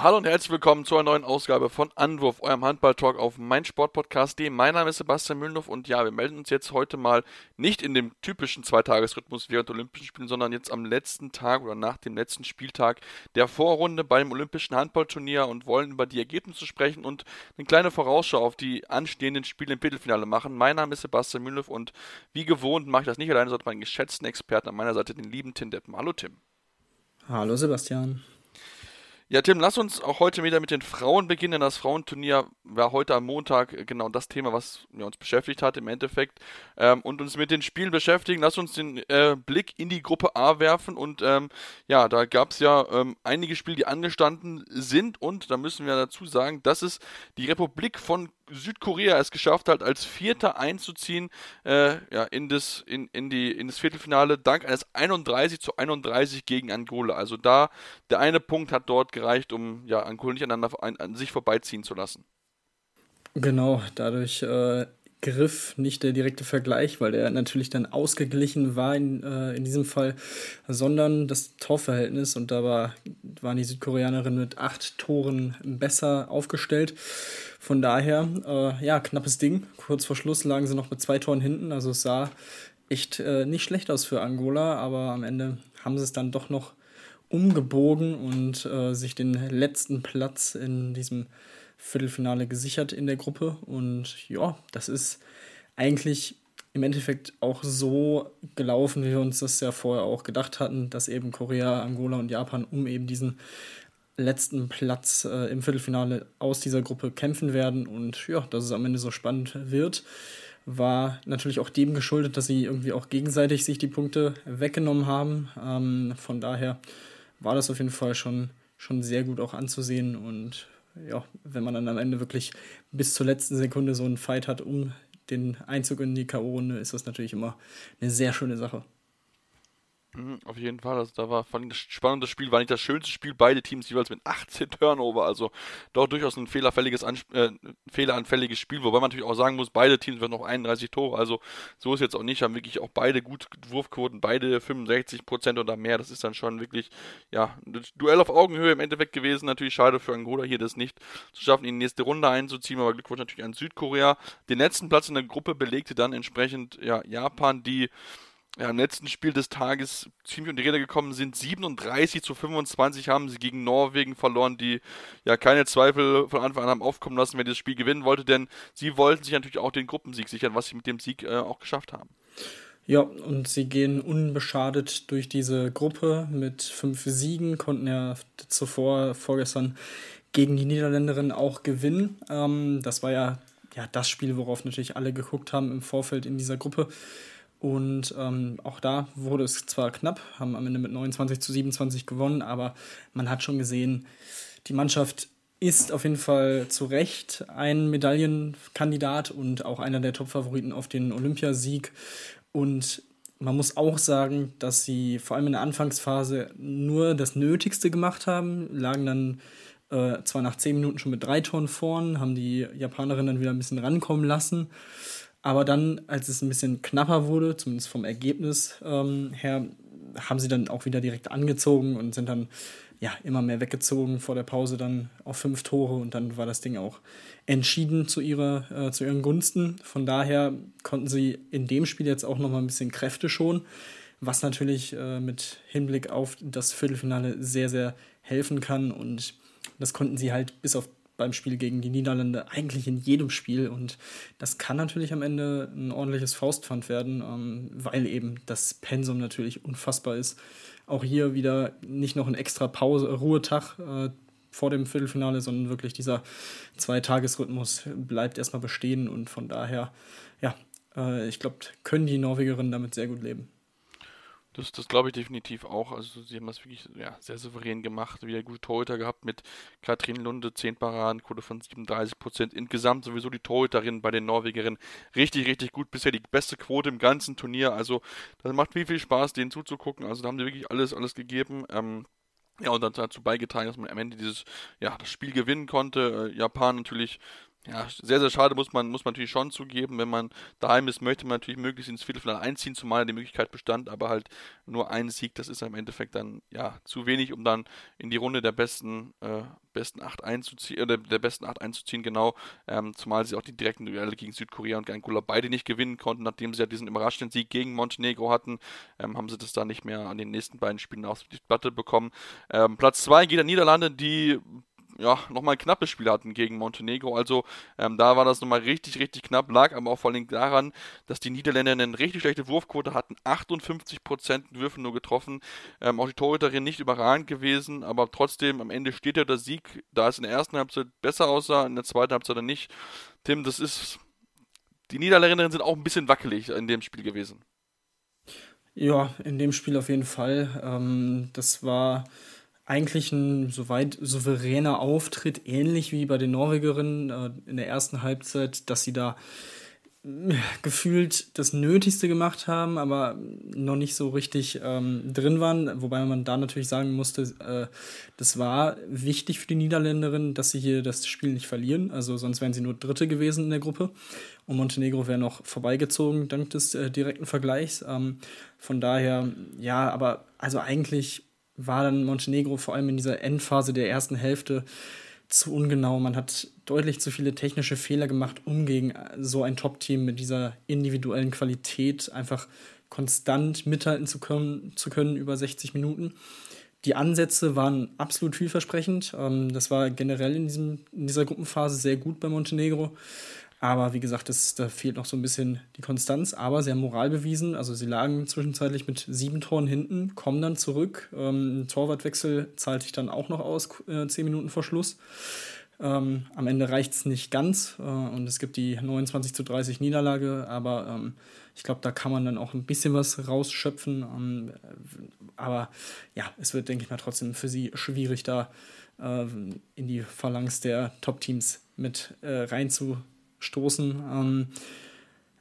Hallo und herzlich willkommen zu einer neuen Ausgabe von Anwurf, eurem Handball-Talk auf meinsportpodcast.de. Mein Name ist Sebastian Mühlenhoff und ja, wir melden uns jetzt heute mal nicht in dem typischen Zweitagesrhythmus während Olympischen Spielen, sondern jetzt am letzten Tag oder nach dem letzten Spieltag der Vorrunde beim Olympischen Handballturnier und wollen über die Ergebnisse sprechen und eine kleine Vorausschau auf die anstehenden Spiele im Viertelfinale machen. Mein Name ist Sebastian Mühlenhoff und wie gewohnt mache ich das nicht alleine, sondern meinen geschätzten Experten an meiner Seite, den lieben Tim Deppen. Hallo Tim. Hallo Sebastian. Ja, Tim, lass uns auch heute wieder mit den Frauen beginnen. Das Frauenturnier war heute am Montag genau das Thema, was ja, uns beschäftigt hat im Endeffekt. Ähm, und uns mit den Spielen beschäftigen. Lass uns den äh, Blick in die Gruppe A werfen. Und ähm, ja, da gab es ja ähm, einige Spiele, die angestanden sind. Und da müssen wir dazu sagen, dass es die Republik von Südkorea es geschafft hat, als Vierter einzuziehen äh, ja, in, das, in, in, die, in das Viertelfinale, dank eines 31 zu 31 gegen Angola. Also da, der eine Punkt hat dort gereicht, um ja, Angola nicht aneinander, an, an sich vorbeiziehen zu lassen. Genau, dadurch äh, griff nicht der direkte Vergleich, weil der natürlich dann ausgeglichen war in, äh, in diesem Fall, sondern das Torverhältnis und da war, waren die Südkoreanerinnen mit acht Toren besser aufgestellt. Von daher, äh, ja, knappes Ding. Kurz vor Schluss lagen sie noch mit zwei Toren hinten. Also es sah echt äh, nicht schlecht aus für Angola, aber am Ende haben sie es dann doch noch umgebogen und äh, sich den letzten Platz in diesem Viertelfinale gesichert in der Gruppe. Und ja, das ist eigentlich im Endeffekt auch so gelaufen, wie wir uns das ja vorher auch gedacht hatten, dass eben Korea, Angola und Japan um eben diesen letzten Platz äh, im Viertelfinale aus dieser Gruppe kämpfen werden. Und ja, dass es am Ende so spannend wird, war natürlich auch dem geschuldet, dass sie irgendwie auch gegenseitig sich die Punkte weggenommen haben. Ähm, von daher war das auf jeden Fall schon, schon sehr gut auch anzusehen. Und ja, wenn man dann am Ende wirklich bis zur letzten Sekunde so einen Fight hat um den Einzug in die K.O.-Runde, ist das natürlich immer eine sehr schöne Sache. Mhm, auf jeden Fall, also da war fand ich das spannende Spiel, war nicht das schönste Spiel, beide Teams jeweils mit 18 Turnover, also doch durchaus ein fehlerfälliges, äh, fehleranfälliges Spiel, wobei man natürlich auch sagen muss, beide Teams werden noch 31 Tore, also so ist jetzt auch nicht, haben wirklich auch beide gut Wurfquoten, beide 65% oder mehr, das ist dann schon wirklich, ja, ein Duell auf Augenhöhe im Endeffekt gewesen, natürlich schade für Angola hier das nicht zu schaffen, in die nächste Runde einzuziehen, aber Glückwunsch natürlich an Südkorea, den letzten Platz in der Gruppe belegte dann entsprechend, ja, Japan, die ja, im letzten Spiel des Tages ziemlich unter die Räder gekommen sind. 37 zu 25 haben sie gegen Norwegen verloren, die ja keine Zweifel von Anfang an haben aufkommen lassen, wer das Spiel gewinnen wollte, denn sie wollten sich natürlich auch den Gruppensieg sichern, was sie mit dem Sieg äh, auch geschafft haben. Ja, und sie gehen unbeschadet durch diese Gruppe mit fünf Siegen, konnten ja zuvor, vorgestern, gegen die Niederländerin auch gewinnen. Ähm, das war ja, ja das Spiel, worauf natürlich alle geguckt haben im Vorfeld in dieser Gruppe. Und ähm, auch da wurde es zwar knapp, haben am Ende mit 29 zu 27 gewonnen, aber man hat schon gesehen, die Mannschaft ist auf jeden Fall zu Recht ein Medaillenkandidat und auch einer der Top-Favoriten auf den Olympiasieg. Und man muss auch sagen, dass sie vor allem in der Anfangsphase nur das Nötigste gemacht haben, lagen dann äh, zwar nach 10 Minuten schon mit drei Toren vorn, haben die Japanerinnen dann wieder ein bisschen rankommen lassen. Aber dann, als es ein bisschen knapper wurde, zumindest vom Ergebnis ähm, her, haben sie dann auch wieder direkt angezogen und sind dann ja immer mehr weggezogen vor der Pause dann auf fünf Tore und dann war das Ding auch entschieden zu ihrer äh, zu ihren Gunsten. Von daher konnten sie in dem Spiel jetzt auch noch mal ein bisschen Kräfte schon, was natürlich äh, mit Hinblick auf das Viertelfinale sehr sehr helfen kann und das konnten sie halt bis auf beim Spiel gegen die Niederlande eigentlich in jedem Spiel. Und das kann natürlich am Ende ein ordentliches Faustpfand werden, ähm, weil eben das Pensum natürlich unfassbar ist. Auch hier wieder nicht noch ein extra Pause, Ruhetag äh, vor dem Viertelfinale, sondern wirklich dieser Zweitagesrhythmus bleibt erstmal bestehen und von daher, ja, äh, ich glaube, können die Norwegerinnen damit sehr gut leben. Das, das glaube ich definitiv auch. Also sie haben das wirklich ja, sehr souverän gemacht. Wieder gute Torhüter gehabt mit Katrin Lunde, 10 Paradenquote von 37 Prozent. Insgesamt sowieso die Torhüterin bei den Norwegerinnen richtig, richtig gut. Bisher die beste Quote im ganzen Turnier. Also das macht viel, viel Spaß, denen zuzugucken. Also da haben die wirklich alles, alles gegeben. Ähm, ja, und dann dazu beigetragen, dass man am Ende dieses, ja, das Spiel gewinnen konnte. Äh, Japan natürlich ja, sehr, sehr schade, muss man, muss man natürlich schon zugeben. Wenn man daheim ist, möchte man natürlich möglichst ins Viertelfinale einziehen, zumal die Möglichkeit bestand, aber halt nur ein Sieg, das ist im Endeffekt dann ja zu wenig, um dann in die Runde der besten, äh, besten acht einzuziehen, oder der besten acht einzuziehen, genau. Ähm, zumal sie auch die direkten Duelle gegen Südkorea und Angola beide nicht gewinnen konnten, nachdem sie ja diesen überraschenden Sieg gegen Montenegro hatten, ähm, haben sie das dann nicht mehr an den nächsten beiden Spielen auf die Platte bekommen. Ähm, Platz zwei geht an Niederlande, die ja, nochmal ein knappes Spiel hatten gegen Montenegro. Also ähm, da war das nochmal richtig, richtig knapp, lag aber auch vor allem daran, dass die Niederländer eine richtig schlechte Wurfquote hatten, 58% Würfe nur getroffen. Ähm, auch die Torhüterin nicht überragend gewesen, aber trotzdem am Ende steht ja der Sieg, da es in der ersten Halbzeit besser aussah, in der zweiten Halbzeit dann nicht. Tim, das ist. Die Niederländerinnen sind auch ein bisschen wackelig in dem Spiel gewesen. Ja, in dem Spiel auf jeden Fall. Ähm, das war eigentlich ein soweit souveräner Auftritt, ähnlich wie bei den Norwegerinnen äh, in der ersten Halbzeit, dass sie da äh, gefühlt das Nötigste gemacht haben, aber noch nicht so richtig ähm, drin waren. Wobei man da natürlich sagen musste, äh, das war wichtig für die Niederländerinnen, dass sie hier das Spiel nicht verlieren. Also sonst wären sie nur Dritte gewesen in der Gruppe. Und Montenegro wäre noch vorbeigezogen dank des äh, direkten Vergleichs. Ähm, von daher, ja, aber also eigentlich war dann Montenegro vor allem in dieser Endphase der ersten Hälfte zu ungenau. Man hat deutlich zu viele technische Fehler gemacht, um gegen so ein Top-Team mit dieser individuellen Qualität einfach konstant mithalten zu können, zu können über 60 Minuten. Die Ansätze waren absolut vielversprechend. Ähm, das war generell in, diesem, in dieser Gruppenphase sehr gut bei Montenegro. Aber wie gesagt, das, da fehlt noch so ein bisschen die Konstanz. Aber sie haben Moral bewiesen. Also sie lagen zwischenzeitlich mit sieben Toren hinten, kommen dann zurück. Ähm, Torwartwechsel zahlt sich dann auch noch aus, äh, zehn Minuten vor Schluss. Ähm, am Ende reicht es nicht ganz äh, und es gibt die 29 zu 30 Niederlage, aber ähm, ich glaube, da kann man dann auch ein bisschen was rausschöpfen. Ähm, aber ja, es wird, denke ich mal, trotzdem für sie schwierig, da äh, in die Phalanx der Top-Teams mit äh, reinzu stoßen. Ähm,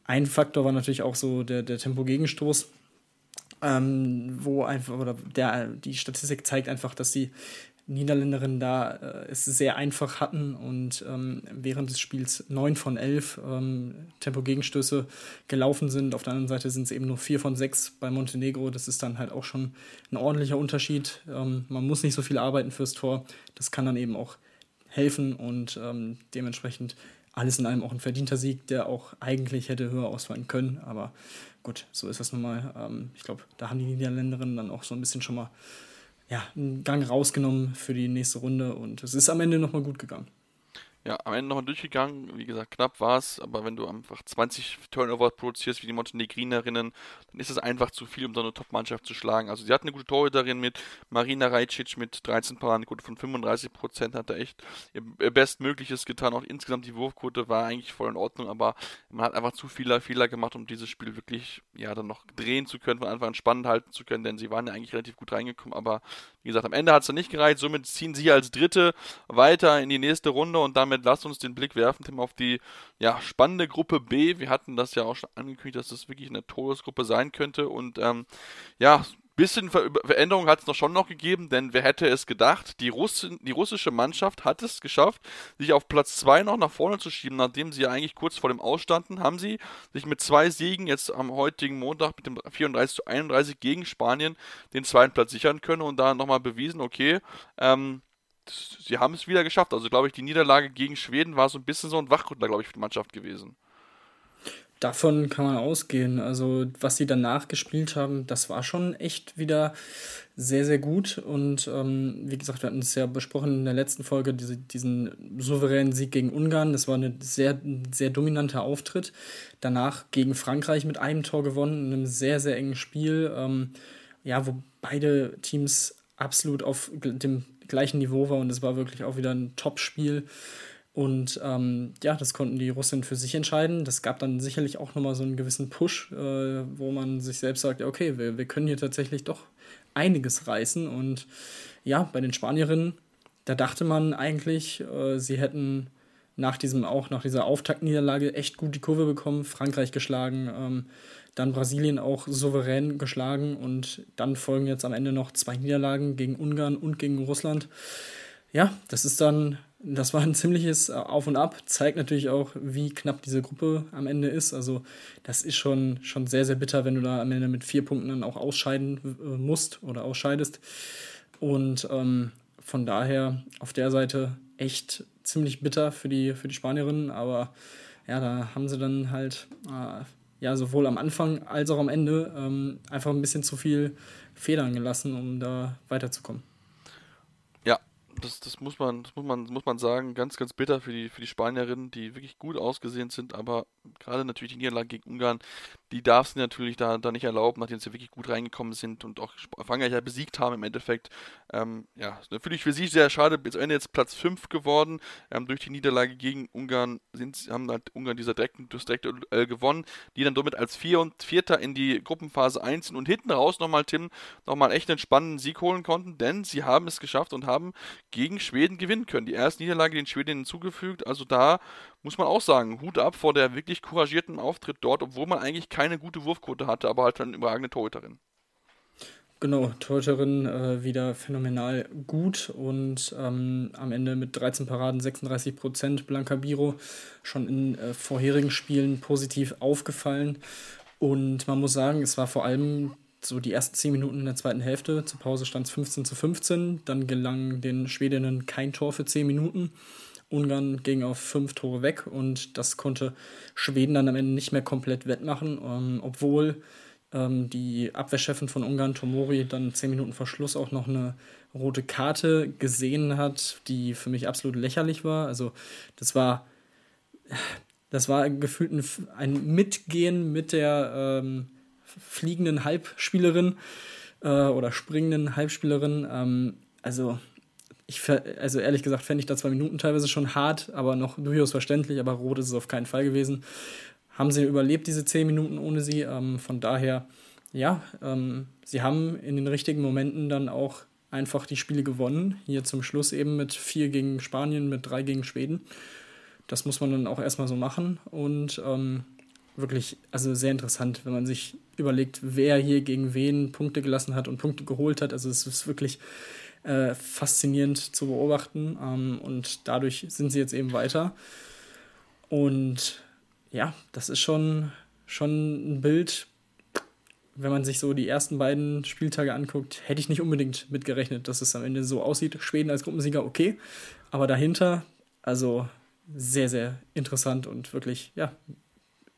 ein Faktor war natürlich auch so der, der Tempo-Gegenstoß, ähm, wo einfach, oder der, die Statistik zeigt einfach, dass die Niederländerinnen da äh, es sehr einfach hatten und ähm, während des Spiels neun von elf ähm, Tempo-Gegenstöße gelaufen sind. Auf der anderen Seite sind es eben nur vier von sechs bei Montenegro. Das ist dann halt auch schon ein ordentlicher Unterschied. Ähm, man muss nicht so viel arbeiten fürs Tor. Das kann dann eben auch helfen und ähm, dementsprechend alles in allem auch ein verdienter Sieg, der auch eigentlich hätte höher ausfallen können. Aber gut, so ist das nun mal. Ähm, ich glaube, da haben die Niederländerinnen dann auch so ein bisschen schon mal ja, einen Gang rausgenommen für die nächste Runde und es ist am Ende nochmal gut gegangen ja, am Ende nochmal durchgegangen. Wie gesagt, knapp war es, aber wenn du einfach 20 Turnover produzierst wie die Montenegrinerinnen, dann ist es einfach zu viel, um so eine Top-Mannschaft zu schlagen. Also sie hatten eine gute Torhüterin mit Marina Rajcic mit 13 Paradenquote von 35 Prozent, hat er echt ihr Bestmögliches getan. Auch insgesamt die Wurfquote war eigentlich voll in Ordnung, aber man hat einfach zu viele Fehler gemacht, um dieses Spiel wirklich, ja, dann noch drehen zu können, von Anfang an spannend halten zu können, denn sie waren ja eigentlich relativ gut reingekommen, aber wie gesagt, am Ende hat es dann nicht gereicht, somit ziehen sie als Dritte weiter in die nächste Runde und damit damit lasst uns den Blick werfen, Tim, auf die ja, spannende Gruppe B. Wir hatten das ja auch schon angekündigt, dass das wirklich eine Todesgruppe sein könnte. Und ähm, ja, bisschen Ver Veränderung hat es noch schon noch gegeben, denn wer hätte es gedacht, die, Russin, die russische Mannschaft hat es geschafft, sich auf Platz 2 noch nach vorne zu schieben, nachdem sie ja eigentlich kurz vor dem Ausstanden, haben sie sich mit zwei Siegen jetzt am heutigen Montag mit dem 34 zu 31 gegen Spanien den zweiten Platz sichern können und da nochmal bewiesen, okay, ähm, sie haben es wieder geschafft. Also glaube ich, die Niederlage gegen Schweden war so ein bisschen so ein Wachrüttler, glaube ich, für die Mannschaft gewesen. Davon kann man ausgehen. Also, was sie danach gespielt haben, das war schon echt wieder sehr, sehr gut. Und ähm, wie gesagt, wir hatten es ja besprochen in der letzten Folge, diese, diesen souveränen Sieg gegen Ungarn. Das war ein sehr, sehr dominanter Auftritt. Danach gegen Frankreich mit einem Tor gewonnen, in einem sehr, sehr engen Spiel. Ähm, ja, wo beide Teams absolut auf dem gleichen Niveau war und es war wirklich auch wieder ein Top-Spiel. Und ähm, ja, das konnten die Russen für sich entscheiden. Das gab dann sicherlich auch nochmal so einen gewissen Push, äh, wo man sich selbst sagt, okay, wir, wir können hier tatsächlich doch einiges reißen. Und ja, bei den Spanierinnen, da dachte man eigentlich, äh, sie hätten nach diesem auch nach dieser Auftaktniederlage echt gut die Kurve bekommen, Frankreich geschlagen, ähm, dann Brasilien auch souverän geschlagen und dann folgen jetzt am Ende noch zwei Niederlagen gegen Ungarn und gegen Russland. Ja, das ist dann das war ein ziemliches äh, Auf und Ab, zeigt natürlich auch, wie knapp diese Gruppe am Ende ist. Also, das ist schon, schon sehr, sehr bitter, wenn du da am Ende mit vier Punkten dann auch ausscheiden äh, musst oder ausscheidest. Und ähm, von daher auf der Seite echt ziemlich bitter für die, für die Spanierinnen, aber ja, da haben sie dann halt äh, ja sowohl am Anfang als auch am Ende ähm, einfach ein bisschen zu viel Federn gelassen, um da weiterzukommen. Das, das, muss man, das muss man, muss man sagen, ganz, ganz bitter für die, für die Spanierinnen, die wirklich gut ausgesehen sind, aber gerade natürlich die Niederlage gegen Ungarn, die darf sie natürlich da, da nicht erlauben, nachdem sie wirklich gut reingekommen sind und auch Frankreich ja besiegt haben im Endeffekt. Ähm, ja, natürlich für sie sehr schade, bis Ende jetzt Platz 5 geworden. Ähm, durch die Niederlage gegen Ungarn sind, haben halt Ungarn dieser direkten, das direkte Duell gewonnen, die dann somit als Vier und Vierter in die Gruppenphase einziehen und hinten raus nochmal, Tim, nochmal echt einen spannenden Sieg holen konnten, denn sie haben es geschafft und haben gegen Schweden gewinnen können. Die erste Niederlage den Schweden hinzugefügt, also da muss man auch sagen, Hut ab vor der wirklich couragierten Auftritt dort, obwohl man eigentlich keine gute Wurfquote hatte, aber halt eine überragende Torhüterin. Genau, Torhüterin äh, wieder phänomenal gut und ähm, am Ende mit 13 Paraden 36 Prozent. Blanca Biro schon in äh, vorherigen Spielen positiv aufgefallen. Und man muss sagen, es war vor allem so die ersten 10 Minuten in der zweiten Hälfte. Zur Pause stand es 15 zu 15. Dann gelang den Schwedinnen kein Tor für 10 Minuten. Ungarn ging auf fünf Tore weg und das konnte Schweden dann am Ende nicht mehr komplett wettmachen, ähm, obwohl ähm, die Abwehrchefin von Ungarn, Tomori, dann zehn Minuten vor Schluss auch noch eine rote Karte gesehen hat, die für mich absolut lächerlich war. Also das war, das war gefühlt ein, ein Mitgehen mit der ähm, fliegenden Halbspielerin äh, oder springenden Halbspielerin. Ähm, also ich, also ehrlich gesagt, fände ich da zwei Minuten teilweise schon hart, aber noch durchaus verständlich, aber rot ist es auf keinen Fall gewesen. Haben sie überlebt, diese zehn Minuten ohne sie. Ähm, von daher, ja, ähm, sie haben in den richtigen Momenten dann auch einfach die Spiele gewonnen. Hier zum Schluss eben mit vier gegen Spanien, mit drei gegen Schweden. Das muss man dann auch erstmal so machen. Und ähm, wirklich, also sehr interessant, wenn man sich überlegt, wer hier gegen wen Punkte gelassen hat und Punkte geholt hat. Also es ist wirklich äh, faszinierend zu beobachten. Ähm, und dadurch sind sie jetzt eben weiter. Und ja, das ist schon, schon ein Bild, wenn man sich so die ersten beiden Spieltage anguckt, hätte ich nicht unbedingt mitgerechnet, dass es am Ende so aussieht. Schweden als Gruppensieger, okay. Aber dahinter, also sehr, sehr interessant und wirklich, ja,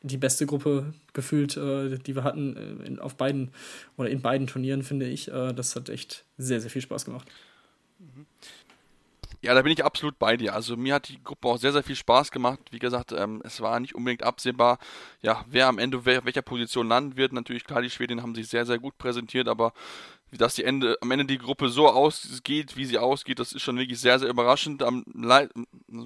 die beste Gruppe gefühlt, äh, die wir hatten äh, in, auf beiden oder in beiden Turnieren, finde ich. Äh, das hat echt sehr, sehr viel Spaß gemacht. Mhm. Ja, da bin ich absolut bei dir. Also mir hat die Gruppe auch sehr, sehr viel Spaß gemacht. Wie gesagt, ähm, es war nicht unbedingt absehbar, ja, wer am Ende wer, welcher Position landen wird. Natürlich, klar, die Schweden haben sich sehr, sehr gut präsentiert, aber dass die Ende, am Ende die Gruppe so ausgeht, wie sie ausgeht, das ist schon wirklich sehr, sehr überraschend. Am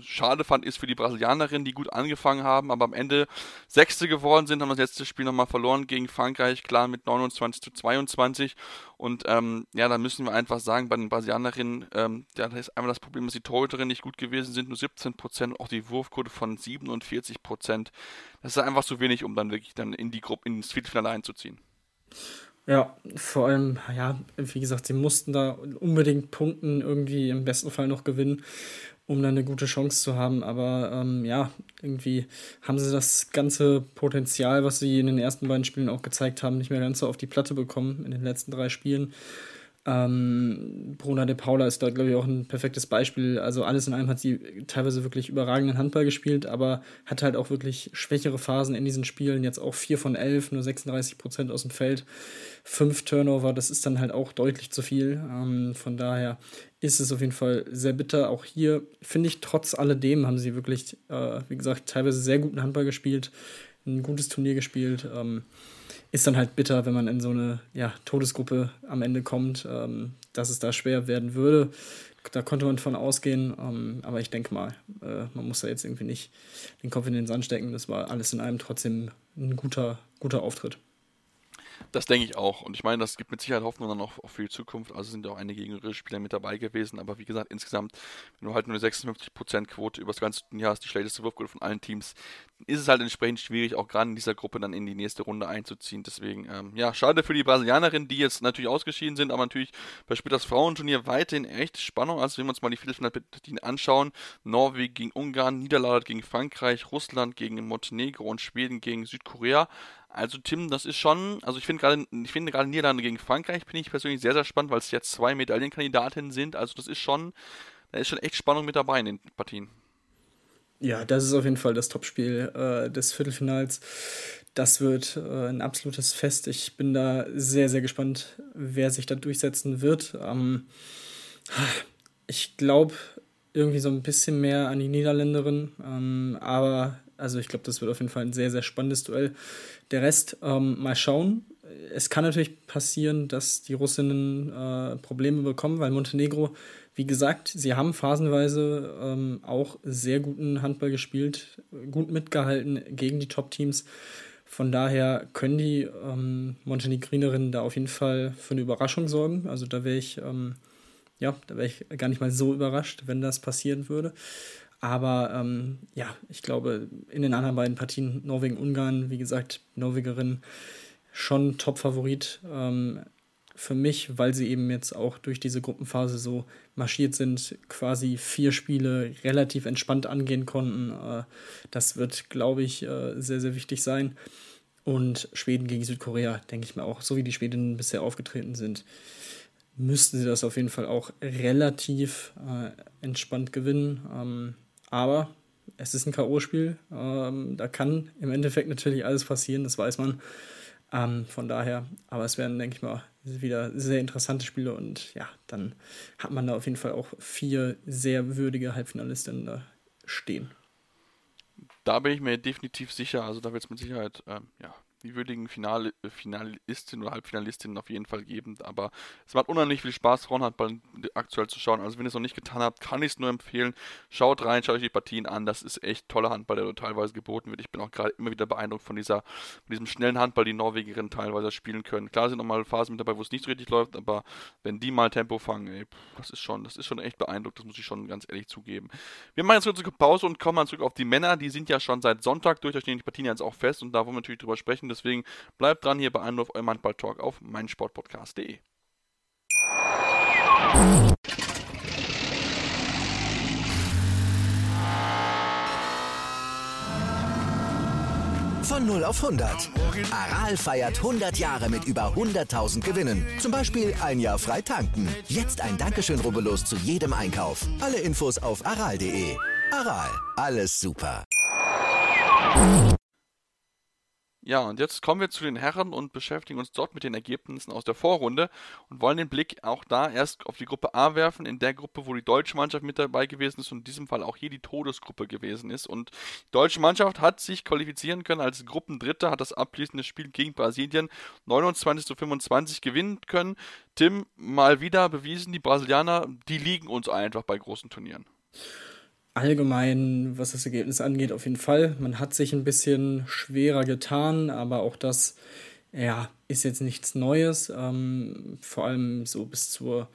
schade fand ist für die Brasilianerinnen, die gut angefangen haben, aber am Ende Sechste geworden sind, haben das letzte Spiel nochmal verloren gegen Frankreich, klar mit 29 zu 22. Und ähm, ja, da müssen wir einfach sagen, bei den Brasilianerinnen, ähm, ja, da ist einmal das Problem, dass die Torhüterinnen nicht gut gewesen sind, nur 17 Prozent, auch die Wurfquote von 47 Prozent. Das ist einfach zu wenig, um dann wirklich dann in die Gruppe, ins Viertelfinale einzuziehen. Ja, vor allem, ja, wie gesagt, sie mussten da unbedingt punkten, irgendwie im besten Fall noch gewinnen, um dann eine gute Chance zu haben. Aber ähm, ja, irgendwie haben sie das ganze Potenzial, was sie in den ersten beiden Spielen auch gezeigt haben, nicht mehr ganz so auf die Platte bekommen in den letzten drei Spielen. Ähm, Bruna de Paula ist da, glaube ich, auch ein perfektes Beispiel. Also alles in allem hat sie teilweise wirklich überragenden Handball gespielt, aber hat halt auch wirklich schwächere Phasen in diesen Spielen. Jetzt auch 4 von 11, nur 36 Prozent aus dem Feld. Fünf Turnover, das ist dann halt auch deutlich zu viel. Ähm, von daher ist es auf jeden Fall sehr bitter. Auch hier finde ich, trotz alledem haben sie wirklich, äh, wie gesagt, teilweise sehr guten Handball gespielt, ein gutes Turnier gespielt. Ähm, ist dann halt bitter, wenn man in so eine ja, Todesgruppe am Ende kommt. Ähm, dass es da schwer werden würde. Da konnte man von ausgehen, ähm, aber ich denke mal, äh, man muss da jetzt irgendwie nicht den Kopf in den Sand stecken. Das war alles in allem trotzdem ein guter, guter Auftritt. Das denke ich auch. Und ich meine, das gibt mit Sicherheit Hoffnung dann auch für die Zukunft. Also sind auch einige jüngere Spieler mit dabei gewesen. Aber wie gesagt, insgesamt, wenn du halt nur eine 56% Quote über das ganze Jahr hast, die schlechteste Wurfquote von allen Teams, ist es halt entsprechend schwierig, auch gerade in dieser Gruppe dann in die nächste Runde einzuziehen. Deswegen, ähm, ja, schade für die Brasilianerinnen, die jetzt natürlich ausgeschieden sind, aber natürlich bei Spiel das Frauenturnier weiterhin echt Spannung. Also wenn wir uns mal die Viertelfinalpartien anschauen, Norwegen gegen Ungarn, Niederlande gegen Frankreich, Russland gegen Montenegro und Schweden gegen Südkorea. Also Tim, das ist schon, also ich finde gerade, ich finde gerade Niederlande gegen Frankreich finde ich persönlich sehr, sehr spannend, weil es jetzt zwei Medaillenkandidatinnen sind. Also das ist schon, da ist schon echt Spannung mit dabei in den Partien. Ja, das ist auf jeden Fall das Topspiel äh, des Viertelfinals. Das wird äh, ein absolutes Fest. Ich bin da sehr, sehr gespannt, wer sich da durchsetzen wird. Ähm, ich glaube irgendwie so ein bisschen mehr an die Niederländerin, ähm, aber also ich glaube, das wird auf jeden Fall ein sehr, sehr spannendes Duell. Der Rest, ähm, mal schauen. Es kann natürlich passieren, dass die Russinnen äh, Probleme bekommen, weil Montenegro, wie gesagt, sie haben phasenweise ähm, auch sehr guten Handball gespielt, gut mitgehalten gegen die Top-Teams. Von daher können die ähm, Montenegrinerinnen da auf jeden Fall für eine Überraschung sorgen. Also da wäre ich, ähm, ja, da wäre ich gar nicht mal so überrascht, wenn das passieren würde. Aber ähm, ja, ich glaube, in den anderen beiden Partien Norwegen-Ungarn, wie gesagt, Norwegerin schon Top-Favorit ähm, für mich, weil sie eben jetzt auch durch diese Gruppenphase so marschiert sind, quasi vier Spiele relativ entspannt angehen konnten. Äh, das wird, glaube ich, äh, sehr, sehr wichtig sein. Und Schweden gegen Südkorea, denke ich mir auch, so wie die Schwedinnen bisher aufgetreten sind, müssten sie das auf jeden Fall auch relativ äh, entspannt gewinnen. Ähm, aber es ist ein K.O.-Spiel. Ähm, da kann im Endeffekt natürlich alles passieren, das weiß man. Ähm, von daher, aber es werden, denke ich mal, wieder sehr interessante Spiele und ja, dann hat man da auf jeden Fall auch vier sehr würdige Halbfinalistinnen da stehen. Da bin ich mir definitiv sicher, also da wird es mit Sicherheit ähm, ja, die würdigen Finale, äh, Finalistinnen oder Halbfinalistinnen auf jeden Fall geben. Aber es macht unheimlich viel Spaß, Frauenhandball aktuell zu schauen. Also wenn ihr es noch nicht getan habt, kann ich es nur empfehlen. Schaut rein, schaut euch die Partien an. Das ist echt toller Handball, der teilweise geboten wird. Ich bin auch gerade immer wieder beeindruckt von dieser, von diesem schnellen Handball, die Norwegerinnen teilweise spielen können. Klar sind nochmal Phasen mit dabei, wo es nicht so richtig läuft, aber wenn die mal Tempo fangen, ey, das ist schon, das ist schon echt beeindruckt. Das muss ich schon ganz ehrlich zugeben. Wir machen jetzt kurz eine Pause und kommen mal zurück auf die Männer. Die sind ja schon seit Sonntag durch, da stehen die Partien jetzt auch fest und da wollen wir natürlich drüber sprechen Deswegen bleibt dran hier bei Anruf eurem Handball Talk auf meinsportpodcast.de. Von 0 auf 100. Aral feiert 100 Jahre mit über 100.000 Gewinnen. Zum Beispiel ein Jahr frei tanken. Jetzt ein Dankeschön, rubbellos zu jedem Einkauf. Alle Infos auf aral.de. Aral, alles super. Ja, und jetzt kommen wir zu den Herren und beschäftigen uns dort mit den Ergebnissen aus der Vorrunde und wollen den Blick auch da erst auf die Gruppe A werfen, in der Gruppe, wo die deutsche Mannschaft mit dabei gewesen ist und in diesem Fall auch hier die Todesgruppe gewesen ist. Und die deutsche Mannschaft hat sich qualifizieren können als Gruppendritter, hat das abschließende Spiel gegen Brasilien 29 zu 25 gewinnen können. Tim, mal wieder bewiesen, die Brasilianer, die liegen uns einfach bei großen Turnieren allgemein, was das Ergebnis angeht, auf jeden Fall. Man hat sich ein bisschen schwerer getan, aber auch das ja, ist jetzt nichts Neues. Ähm, vor allem so bis zur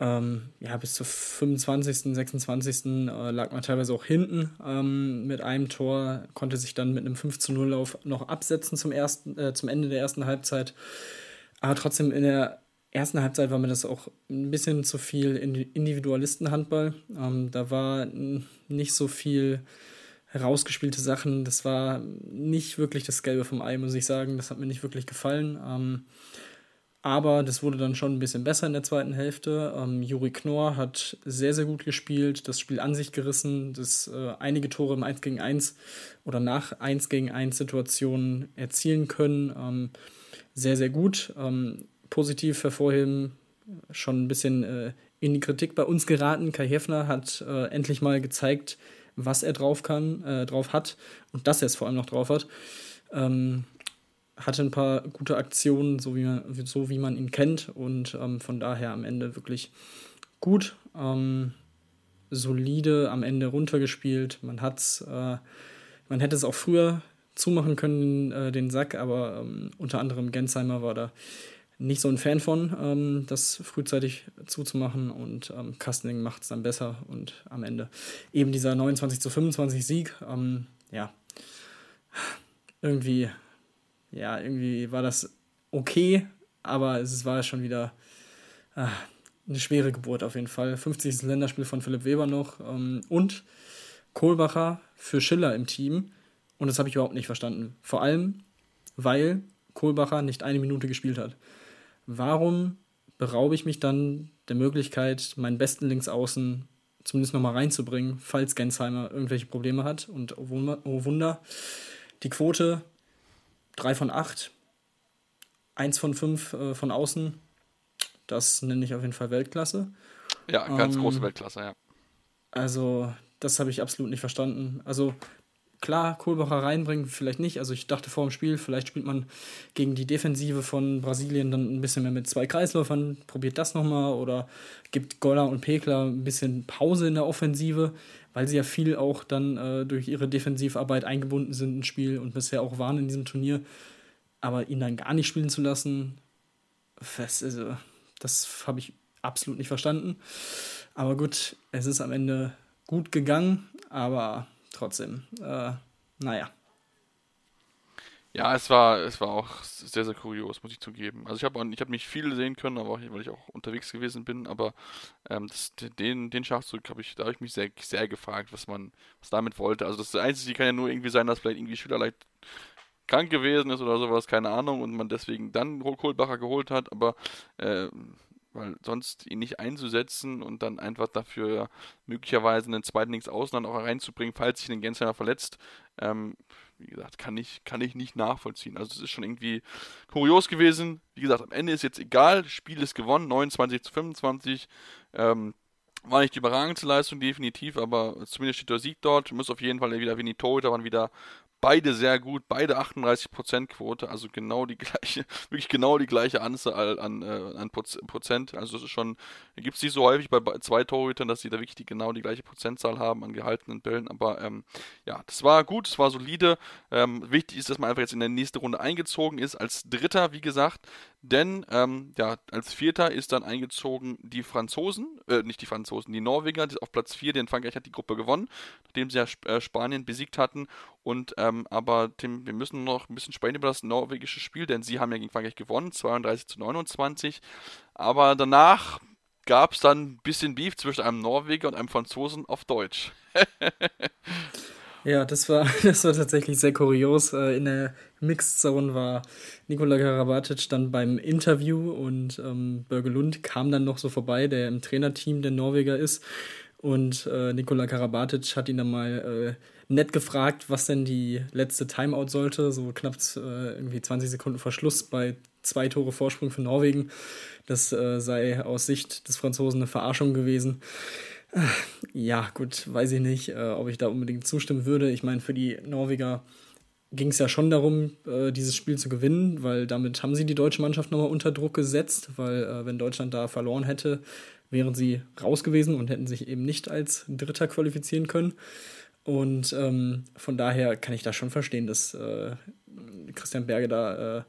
ähm, ja, bis zur 25., 26. Äh, lag man teilweise auch hinten ähm, mit einem Tor, konnte sich dann mit einem 5 zu 0 Lauf noch absetzen zum, ersten, äh, zum Ende der ersten Halbzeit. Aber trotzdem in der ersten Halbzeit war mir das auch ein bisschen zu viel Individualistenhandball. Ähm, da war nicht so viel herausgespielte Sachen. Das war nicht wirklich das Gelbe vom Ei, muss ich sagen. Das hat mir nicht wirklich gefallen. Ähm, aber das wurde dann schon ein bisschen besser in der zweiten Hälfte. Ähm, Juri Knorr hat sehr, sehr gut gespielt, das Spiel an sich gerissen, das äh, einige Tore im 1 gegen 1 oder nach 1 gegen 1 Situationen erzielen können. Ähm, sehr, sehr gut. Ähm, positiv hervorheben, schon ein bisschen äh, in die Kritik bei uns geraten. Kai Hefner hat äh, endlich mal gezeigt, was er drauf kann, äh, drauf hat und dass er es vor allem noch drauf hat. Ähm, hatte ein paar gute Aktionen, so wie man, so wie man ihn kennt und ähm, von daher am Ende wirklich gut. Ähm, solide am Ende runtergespielt. Man hat's, äh, man hätte es auch früher zumachen können, äh, den Sack, aber ähm, unter anderem Gensheimer war da nicht so ein Fan von, ähm, das frühzeitig zuzumachen und ähm, Kastening macht es dann besser und am Ende eben dieser 29 zu 25 Sieg, ähm, ja, irgendwie, ja, irgendwie war das okay, aber es war schon wieder äh, eine schwere Geburt auf jeden Fall. 50. Länderspiel von Philipp Weber noch ähm, und Kohlbacher für Schiller im Team und das habe ich überhaupt nicht verstanden. Vor allem, weil Kohlbacher nicht eine Minute gespielt hat warum beraube ich mich dann der Möglichkeit, meinen besten Linksaußen zumindest nochmal reinzubringen, falls Gensheimer irgendwelche Probleme hat. Und oh Wunder, oh die Quote 3 von 8, 1 von 5 äh, von außen, das nenne ich auf jeden Fall Weltklasse. Ja, ganz ähm, große Weltklasse, ja. Also, das habe ich absolut nicht verstanden. Also, klar, Kohlbacher reinbringen, vielleicht nicht. Also ich dachte vor dem Spiel, vielleicht spielt man gegen die Defensive von Brasilien dann ein bisschen mehr mit zwei Kreisläufern, probiert das nochmal oder gibt Goller und Pekler ein bisschen Pause in der Offensive, weil sie ja viel auch dann äh, durch ihre Defensivarbeit eingebunden sind ins Spiel und bisher auch waren in diesem Turnier. Aber ihn dann gar nicht spielen zu lassen, das, also, das habe ich absolut nicht verstanden. Aber gut, es ist am Ende gut gegangen, aber trotzdem, äh, naja. Ja, es war, es war auch sehr, sehr kurios, muss ich zugeben. Also ich habe ich hab nicht viel sehen können, aber auch, weil ich auch unterwegs gewesen bin, aber ähm, das, den, den Schachzug habe ich, da habe ich mich sehr, sehr gefragt, was man, was damit wollte. Also das Einzige kann ja nur irgendwie sein, dass vielleicht irgendwie Schüler leicht krank gewesen ist oder sowas, keine Ahnung, und man deswegen dann Kohlbacher geholt hat, aber äh, weil sonst ihn nicht einzusetzen und dann einfach dafür möglicherweise einen zweiten Linksaußen dann auch reinzubringen, falls sich ein Gensheimer verletzt, ähm, wie gesagt, kann ich, kann ich nicht nachvollziehen. Also es ist schon irgendwie kurios gewesen. Wie gesagt, am Ende ist jetzt egal, das Spiel ist gewonnen, 29 zu 25. Ähm, war nicht die überragendste Leistung, definitiv, aber zumindest steht der Sieg dort. Muss auf jeden Fall wieder, die Torhüter waren wieder beide sehr gut, beide 38% Quote, also genau die gleiche, wirklich genau die gleiche Anzahl an, äh, an Prozent. Also das ist schon, gibt es nicht so häufig bei zwei Torhütern, dass sie da wirklich die, genau die gleiche Prozentzahl haben an gehaltenen Bällen. Aber ähm, ja, das war gut, das war solide. Ähm, wichtig ist, dass man einfach jetzt in der nächste Runde eingezogen ist, als Dritter, wie gesagt. Denn ähm, ja, als Vierter ist dann eingezogen die Franzosen, äh, nicht die Franzosen, die Norweger, die auf Platz 4, denn Frankreich hat die Gruppe gewonnen, nachdem sie ja Sp äh, Spanien besiegt hatten. Und ähm, aber Tim, wir müssen noch ein bisschen sprechen über das norwegische Spiel, denn sie haben ja gegen Frankreich gewonnen, 32 zu 29. Aber danach gab es dann ein bisschen Beef zwischen einem Norweger und einem Franzosen auf Deutsch. Ja, das war, das war tatsächlich sehr kurios. Äh, in der Mixed Zone war Nikola Karabatic dann beim Interview und ähm, Börge Lund kam dann noch so vorbei, der im Trainerteam der Norweger ist. Und äh, Nikola Karabatic hat ihn dann mal äh, nett gefragt, was denn die letzte Timeout sollte. So knapp äh, irgendwie 20 Sekunden vor Schluss bei zwei Tore Vorsprung für Norwegen. Das äh, sei aus Sicht des Franzosen eine Verarschung gewesen. Ja, gut, weiß ich nicht, äh, ob ich da unbedingt zustimmen würde. Ich meine, für die Norweger ging es ja schon darum, äh, dieses Spiel zu gewinnen, weil damit haben sie die deutsche Mannschaft nochmal unter Druck gesetzt, weil äh, wenn Deutschland da verloren hätte, wären sie raus gewesen und hätten sich eben nicht als Dritter qualifizieren können. Und ähm, von daher kann ich da schon verstehen, dass äh, Christian Berge da äh,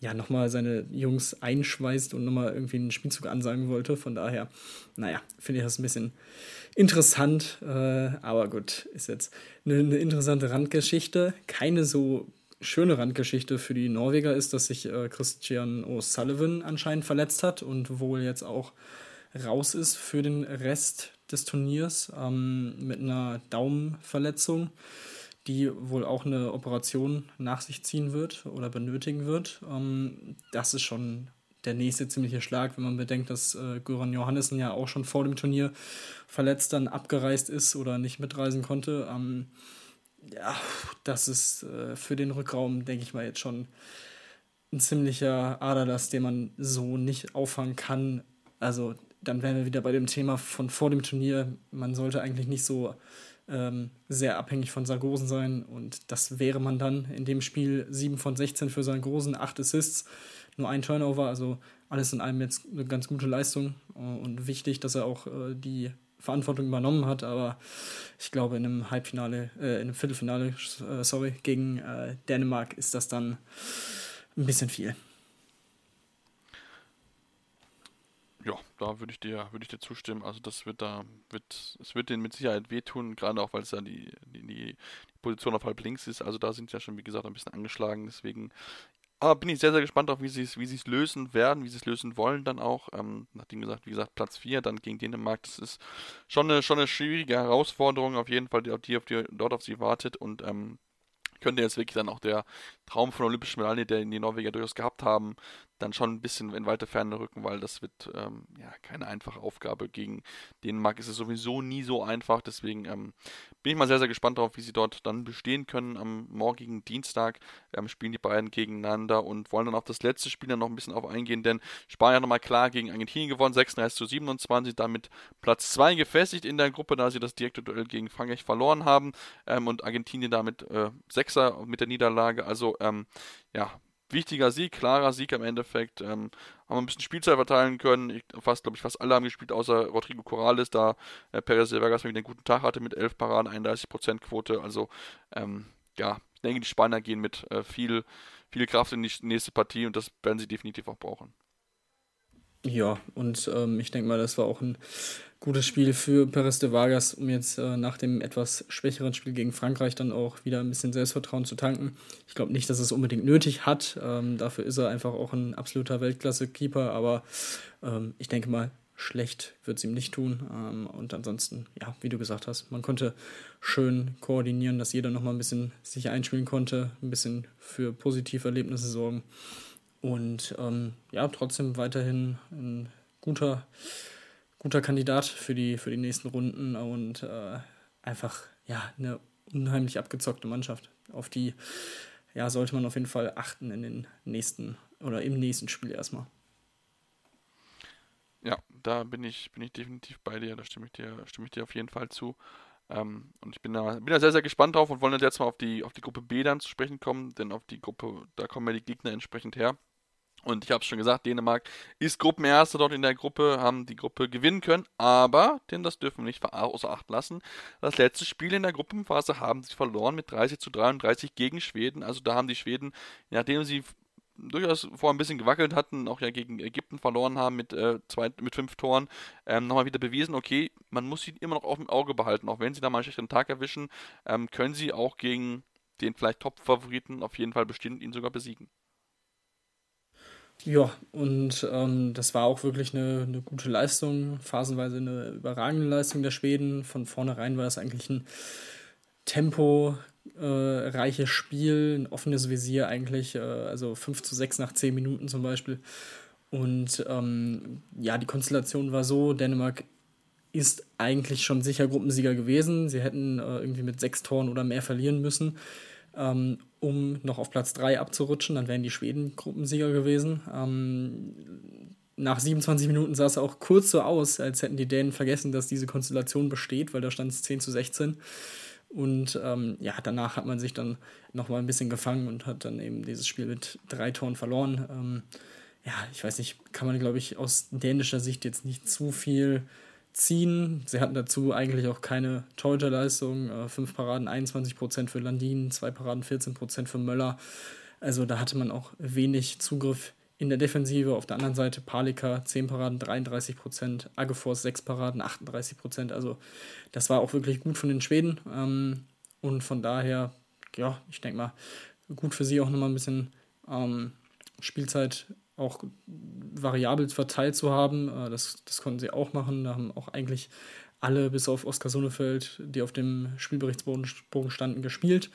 ja, nochmal seine Jungs einschweißt und nochmal irgendwie einen Spielzug ansagen wollte. Von daher, naja, finde ich das ein bisschen interessant. Äh, aber gut, ist jetzt eine, eine, interessante Randgeschichte. Keine so schöne Randgeschichte für die Norweger ist, dass sich äh, Christian O'Sullivan anscheinend verletzt hat und wohl jetzt auch raus ist für den Rest des Turniers ähm, mit einer Daumenverletzung die wohl auch eine Operation nach sich ziehen wird oder benötigen wird. Ähm, das ist schon der nächste ziemliche Schlag, wenn man bedenkt, dass äh, Göran Johannessen ja auch schon vor dem Turnier verletzt dann abgereist ist oder nicht mitreisen konnte. Ähm, ja, das ist äh, für den Rückraum, denke ich mal, jetzt schon ein ziemlicher Aderlass, den man so nicht auffangen kann. Also dann wären wir wieder bei dem Thema von vor dem Turnier. Man sollte eigentlich nicht so ähm, sehr abhängig von Sargosen sein. Und das wäre man dann in dem Spiel 7 von 16 für Sargosen, 8 Assists, nur ein Turnover. Also alles in allem jetzt eine ganz gute Leistung und wichtig, dass er auch äh, die Verantwortung übernommen hat, aber ich glaube, in einem Halbfinale, äh, in einem Viertelfinale, äh, sorry, gegen äh, Dänemark ist das dann ein bisschen viel. Ja, da würde ich dir, würde ich dir zustimmen. Also das wird da, wird, es wird denen mit Sicherheit wehtun, gerade auch weil es ja die, die, die Position auf halb links ist. Also da sind sie ja schon, wie gesagt, ein bisschen angeschlagen. Deswegen aber bin ich sehr, sehr gespannt auf, wie sie es wie es lösen werden, wie sie es lösen wollen dann auch. Ähm, nachdem gesagt, wie gesagt, Platz 4, dann gegen Dänemark, das ist schon eine, schon eine schwierige Herausforderung, auf jeden Fall, die, die, auf die dort auf sie wartet. Und ähm, könnte jetzt wirklich dann auch der Traum von Olympischen Medaille, der die Norweger durchaus gehabt haben, dann schon ein bisschen in weite Ferne rücken, weil das wird ähm, ja keine einfache Aufgabe. Gegen Dänemark ist es sowieso nie so einfach. Deswegen ähm, bin ich mal sehr, sehr gespannt darauf, wie sie dort dann bestehen können. Am morgigen Dienstag ähm, spielen die beiden gegeneinander und wollen dann auf das letzte Spiel dann noch ein bisschen auf eingehen, denn Spanien hat nochmal klar gegen Argentinien gewonnen, 36 zu 27, damit Platz 2 gefestigt in der Gruppe, da sie das direkte Duell gegen Frankreich verloren haben ähm, und Argentinien damit äh, Sechser mit der Niederlage. Also ähm, ja, wichtiger Sieg, klarer Sieg im Endeffekt. Ähm, haben wir ein bisschen Spielzeit verteilen können. Ich, fast, glaube ich, fast alle haben gespielt, außer Rodrigo Corrales, da äh, Perez de Vargas wieder einen guten Tag hatte mit 11 Paraden, 31% Quote. Also, ähm, ja, ich denke, die Spanier gehen mit äh, viel, viel Kraft in die nächste Partie und das werden sie definitiv auch brauchen. Ja, und ähm, ich denke mal, das war auch ein gutes Spiel für Perez de Vargas, um jetzt äh, nach dem etwas schwächeren Spiel gegen Frankreich dann auch wieder ein bisschen Selbstvertrauen zu tanken. Ich glaube nicht, dass es unbedingt nötig hat. Ähm, dafür ist er einfach auch ein absoluter Weltklasse-Keeper, aber ähm, ich denke mal, schlecht wird es ihm nicht tun. Ähm, und ansonsten, ja, wie du gesagt hast, man konnte schön koordinieren, dass jeder nochmal ein bisschen sich einspielen konnte, ein bisschen für positive Erlebnisse sorgen. Und ähm, ja, trotzdem weiterhin ein guter, guter Kandidat für die, für die nächsten Runden und äh, einfach ja, eine unheimlich abgezockte Mannschaft. Auf die ja, sollte man auf jeden Fall achten in den nächsten oder im nächsten Spiel erstmal. Ja, da bin ich, bin ich definitiv bei dir, da stimme ich dir, stimme ich dir auf jeden Fall zu. Ähm, und ich bin da, bin da sehr, sehr gespannt drauf und wollen jetzt mal auf die, auf die Gruppe B dann zu sprechen kommen, denn auf die Gruppe, da kommen ja die Gegner entsprechend her. Und ich habe es schon gesagt, Dänemark ist Gruppenerster dort in der Gruppe, haben die Gruppe gewinnen können, aber, denn das dürfen wir nicht außer Acht lassen, das letzte Spiel in der Gruppenphase haben sie verloren mit 30 zu 33 gegen Schweden. Also da haben die Schweden, nachdem sie durchaus vorher ein bisschen gewackelt hatten, auch ja gegen Ägypten verloren haben mit, äh, zwei, mit fünf Toren, ähm, nochmal wieder bewiesen, okay, man muss sie immer noch auf dem Auge behalten. Auch wenn sie da mal einen schlechten Tag erwischen, ähm, können sie auch gegen den vielleicht Top-Favoriten auf jeden Fall und ihn sogar besiegen. Ja, und ähm, das war auch wirklich eine, eine gute Leistung, phasenweise eine überragende Leistung der Schweden. Von vornherein war das eigentlich ein temporeiches äh, Spiel, ein offenes Visier eigentlich, äh, also 5 zu 6 nach 10 Minuten zum Beispiel. Und ähm, ja, die Konstellation war so, Dänemark ist eigentlich schon sicher Gruppensieger gewesen. Sie hätten äh, irgendwie mit sechs Toren oder mehr verlieren müssen ähm, um noch auf Platz 3 abzurutschen. Dann wären die Schweden Gruppensieger gewesen. Ähm, nach 27 Minuten sah es auch kurz so aus, als hätten die Dänen vergessen, dass diese Konstellation besteht, weil da stand es 10 zu 16. Und ähm, ja, danach hat man sich dann nochmal ein bisschen gefangen und hat dann eben dieses Spiel mit drei Toren verloren. Ähm, ja, ich weiß nicht, kann man, glaube ich, aus dänischer Sicht jetzt nicht zu viel ziehen. Sie hatten dazu eigentlich auch keine Torhüterleistung. Äh, fünf Paraden 21 Prozent für Landin, zwei Paraden 14 Prozent für Möller. Also da hatte man auch wenig Zugriff in der Defensive. Auf der anderen Seite Palika 10 Paraden 33 Prozent, Agefors 6 Paraden 38 Prozent. Also das war auch wirklich gut von den Schweden. Ähm, und von daher, ja, ich denke mal, gut für sie auch nochmal ein bisschen ähm, Spielzeit auch variabel verteilt zu haben. Äh, das, das konnten sie auch machen. Da haben auch eigentlich alle, bis auf Oskar Sonnefeld, die auf dem Spielberichtsbogen standen, gespielt.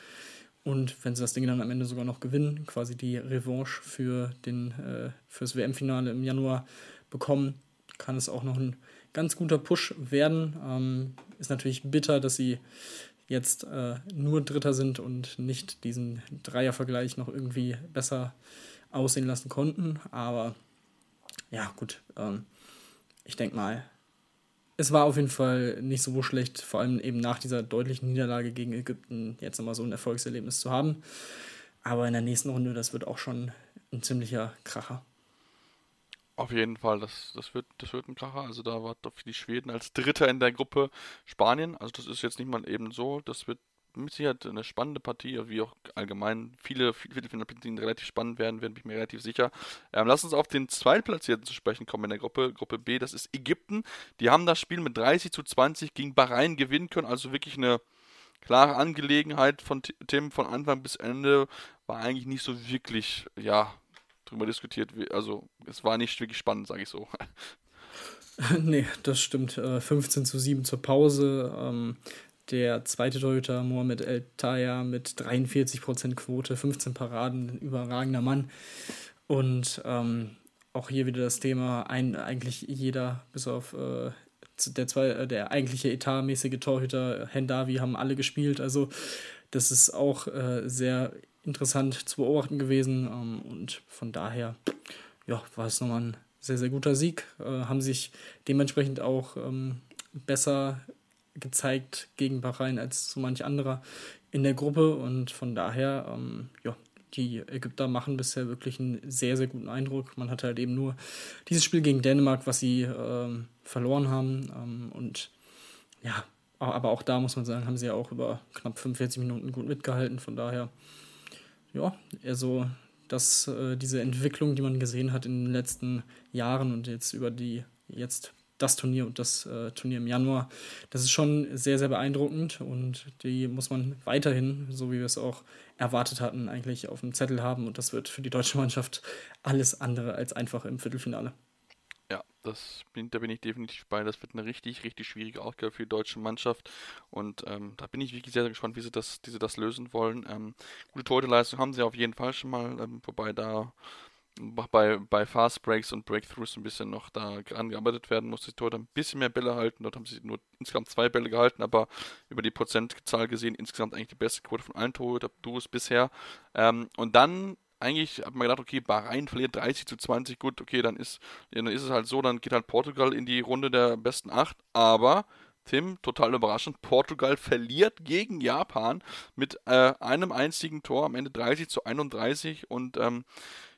Und wenn sie das Ding dann am Ende sogar noch gewinnen, quasi die Revanche für den, äh, fürs WM-Finale im Januar bekommen, kann es auch noch ein ganz guter Push werden. Ähm, ist natürlich bitter, dass sie jetzt äh, nur Dritter sind und nicht diesen Dreiervergleich noch irgendwie besser aussehen lassen konnten. Aber ja, gut, ähm, ich denke mal, es war auf jeden Fall nicht so schlecht, vor allem eben nach dieser deutlichen Niederlage gegen Ägypten jetzt nochmal so ein Erfolgserlebnis zu haben. Aber in der nächsten Runde, das wird auch schon ein ziemlicher Kracher. Auf jeden Fall, das, das, wird, das wird ein Kracher. Also da war doch die Schweden als Dritter in der Gruppe Spanien. Also das ist jetzt nicht mal eben so. Das wird mit Sicherheit eine spannende Partie, wie auch allgemein viele, viele Finalpartien relativ spannend werden, bin ich mir relativ sicher. Ähm, lass uns auf den Zweitplatzierten zu sprechen kommen in der Gruppe, Gruppe B, das ist Ägypten. Die haben das Spiel mit 30 zu 20 gegen Bahrain gewinnen können, also wirklich eine klare Angelegenheit von Tim von Anfang bis Ende, war eigentlich nicht so wirklich, ja, drüber diskutiert. Also es war nicht wirklich spannend, sage ich so. nee, das stimmt. 15 äh, zu 7 zur Pause. Der zweite Torhüter Mohamed El Taya mit 43% Quote, 15 Paraden, überragender Mann. Und ähm, auch hier wieder das Thema, ein, eigentlich jeder, bis auf äh, der, zwei, äh, der eigentliche etatmäßige Torhüter, Hendavi, haben alle gespielt. Also das ist auch äh, sehr interessant zu beobachten gewesen. Ähm, und von daher ja, war es nochmal ein sehr, sehr guter Sieg. Äh, haben sich dementsprechend auch ähm, besser gezeigt gegen Bahrain als so manch anderer in der Gruppe. Und von daher, ähm, ja, die Ägypter machen bisher wirklich einen sehr, sehr guten Eindruck. Man hatte halt eben nur dieses Spiel gegen Dänemark, was sie ähm, verloren haben. Ähm, und ja, aber auch da muss man sagen, haben sie ja auch über knapp 45 Minuten gut mitgehalten. Von daher ja, also dass äh, diese Entwicklung, die man gesehen hat in den letzten Jahren und jetzt über die jetzt das Turnier und das äh, Turnier im Januar, das ist schon sehr, sehr beeindruckend und die muss man weiterhin, so wie wir es auch erwartet hatten, eigentlich auf dem Zettel haben und das wird für die deutsche Mannschaft alles andere als einfach im Viertelfinale. Ja, das da bin ich definitiv bei. Das wird eine richtig, richtig schwierige Aufgabe für die deutsche Mannschaft. Und ähm, da bin ich wirklich sehr, sehr gespannt, wie sie das, wie sie das lösen wollen. Ähm, gute Torhüterleistung haben sie auf jeden Fall schon mal, ähm, wobei da bei, bei Fast Breaks und Breakthroughs ein bisschen noch da angearbeitet werden muss. Die Torhüter ein bisschen mehr Bälle halten. Dort haben sie nur insgesamt zwei Bälle gehalten, aber über die Prozentzahl gesehen insgesamt eigentlich die beste Quote von allen Torhüter-Duos bisher. Ähm, und dann eigentlich hat man gedacht, okay, Bahrain verliert 30 zu 20, gut, okay, dann ist, dann ist es halt so, dann geht halt Portugal in die Runde der besten acht, aber Tim, total überraschend, Portugal verliert gegen Japan mit äh, einem einzigen Tor, am Ende 30 zu 31 und ähm,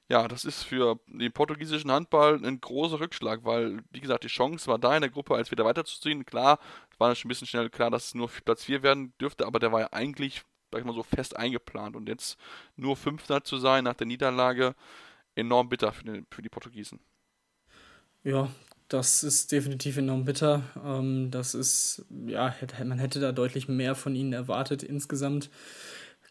ja, das ist für den portugiesischen Handball ein großer Rückschlag, weil, wie gesagt, die Chance war da in der Gruppe, als wieder weiterzuziehen. Klar, war schon ein bisschen schnell klar, dass es nur Platz 4 werden dürfte, aber der war ja eigentlich sag ich mal so, fest eingeplant. Und jetzt nur Fünfter zu sein nach der Niederlage, enorm bitter für die, für die Portugiesen. Ja, das ist definitiv enorm bitter. Ähm, das ist, ja, man hätte da deutlich mehr von ihnen erwartet insgesamt.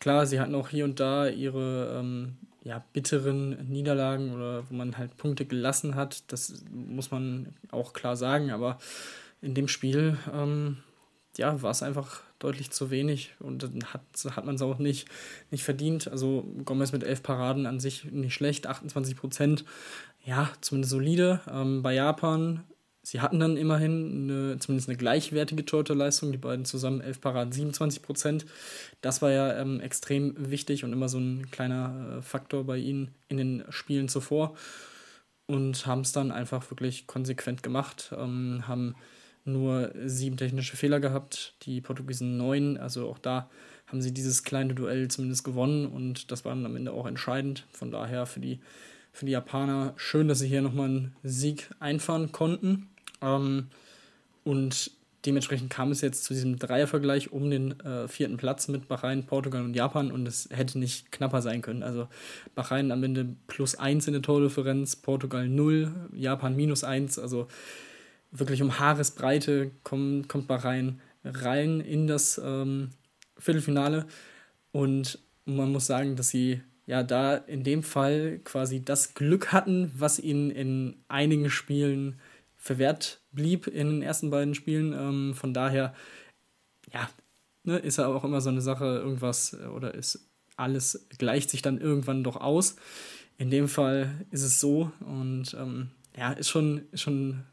Klar, sie hatten auch hier und da ihre ähm, ja, bitteren Niederlagen oder wo man halt Punkte gelassen hat. Das muss man auch klar sagen. Aber in dem Spiel, ähm, ja, war es einfach deutlich zu wenig und hat, hat man es auch nicht, nicht verdient. Also Gomez mit elf Paraden an sich nicht schlecht, 28 Prozent, ja, zumindest solide. Ähm, bei Japan, sie hatten dann immerhin eine, zumindest eine gleichwertige Torhüterleistung, die beiden zusammen elf Paraden, 27 Prozent. Das war ja ähm, extrem wichtig und immer so ein kleiner äh, Faktor bei ihnen in den Spielen zuvor und haben es dann einfach wirklich konsequent gemacht, ähm, haben nur sieben technische Fehler gehabt, die Portugiesen neun. Also auch da haben sie dieses kleine Duell zumindest gewonnen und das war dann am Ende auch entscheidend. Von daher für die, für die Japaner schön, dass sie hier nochmal einen Sieg einfahren konnten. Ähm, und dementsprechend kam es jetzt zu diesem Dreiervergleich um den äh, vierten Platz mit Bahrain, Portugal und Japan und es hätte nicht knapper sein können. Also Bahrain am Ende plus eins in der Tordifferenz, Portugal null, Japan minus eins. Also wirklich um Haaresbreite kommt, kommt Bahrain rein in das ähm, Viertelfinale. Und man muss sagen, dass sie ja da in dem Fall quasi das Glück hatten, was ihnen in einigen Spielen verwehrt blieb in den ersten beiden Spielen. Ähm, von daher, ja, ne, ist ja auch immer so eine Sache, irgendwas oder ist alles gleicht sich dann irgendwann doch aus. In dem Fall ist es so und ähm, ja, ist schon, ist schon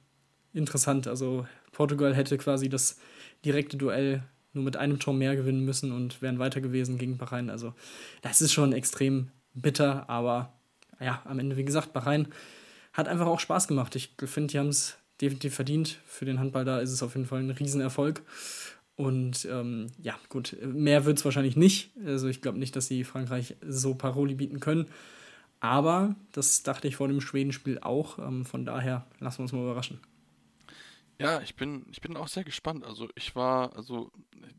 interessant. Also Portugal hätte quasi das direkte Duell nur mit einem Tor mehr gewinnen müssen und wären weiter gewesen gegen Bahrain. Also das ist schon extrem bitter, aber ja, am Ende, wie gesagt, Bahrain hat einfach auch Spaß gemacht. Ich finde, die haben es definitiv verdient. Für den Handball da ist es auf jeden Fall ein Riesenerfolg. Und ähm, ja, gut, mehr wird es wahrscheinlich nicht. Also ich glaube nicht, dass sie Frankreich so Paroli bieten können. Aber das dachte ich vor dem Schwedenspiel auch. Ähm, von daher lassen wir uns mal überraschen. Ja, ich bin, ich bin auch sehr gespannt. Also ich war, also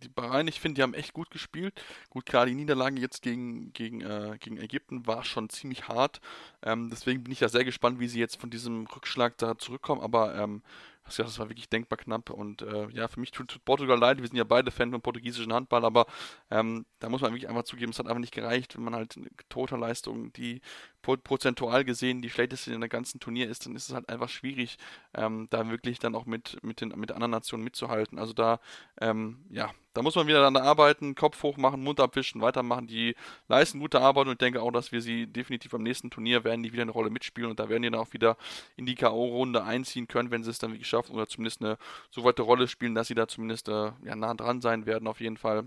die Bahrain, ich finde, die haben echt gut gespielt. Gut, klar, die Niederlage jetzt gegen, gegen, äh, gegen Ägypten war schon ziemlich hart. Ähm, deswegen bin ich ja sehr gespannt, wie sie jetzt von diesem Rückschlag da zurückkommen. Aber ähm, also, das war wirklich denkbar knapp und äh, ja, für mich tut, Portugal leid. Wir sind ja beide Fan von portugiesischen Handball, aber ähm, da muss man wirklich einfach zugeben, es hat einfach nicht gereicht, wenn man halt eine tote Leistung, die prozentual gesehen die schlechteste in der ganzen Turnier ist, dann ist es halt einfach schwierig, ähm, da wirklich dann auch mit, mit, den, mit anderen Nationen mitzuhalten. Also da, ähm, ja, da muss man wieder daran arbeiten, Kopf hoch machen, Mund abwischen, weitermachen. Die leisten gute Arbeit und ich denke auch, dass wir sie definitiv beim nächsten Turnier werden die wieder eine Rolle mitspielen und da werden die dann auch wieder in die K.O.-Runde einziehen können, wenn sie es dann schaffen oder zumindest eine so weite Rolle spielen, dass sie da zumindest äh, ja, nah dran sein werden auf jeden Fall.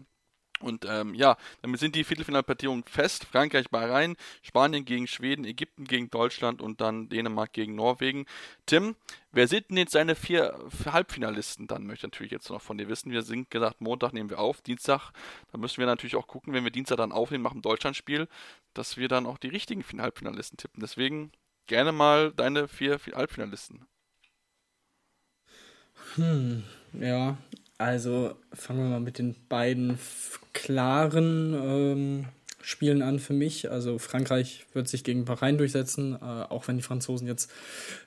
Und ähm, ja, damit sind die Viertelfinalpartien fest. Frankreich, Bahrain, Spanien gegen Schweden, Ägypten gegen Deutschland und dann Dänemark gegen Norwegen. Tim, wer sind denn jetzt seine vier Halbfinalisten? Dann möchte ich natürlich jetzt noch von dir wissen. Wir sind gesagt, Montag nehmen wir auf, Dienstag. Da müssen wir natürlich auch gucken, wenn wir Dienstag dann aufnehmen, machen Deutschlandspiel, dass wir dann auch die richtigen Halbfinalisten tippen. Deswegen gerne mal deine vier Halbfinalisten. Hm, ja, also fangen wir mal mit den beiden klaren ähm, Spielen an für mich. Also Frankreich wird sich gegen Bahrain durchsetzen, äh, auch wenn die Franzosen jetzt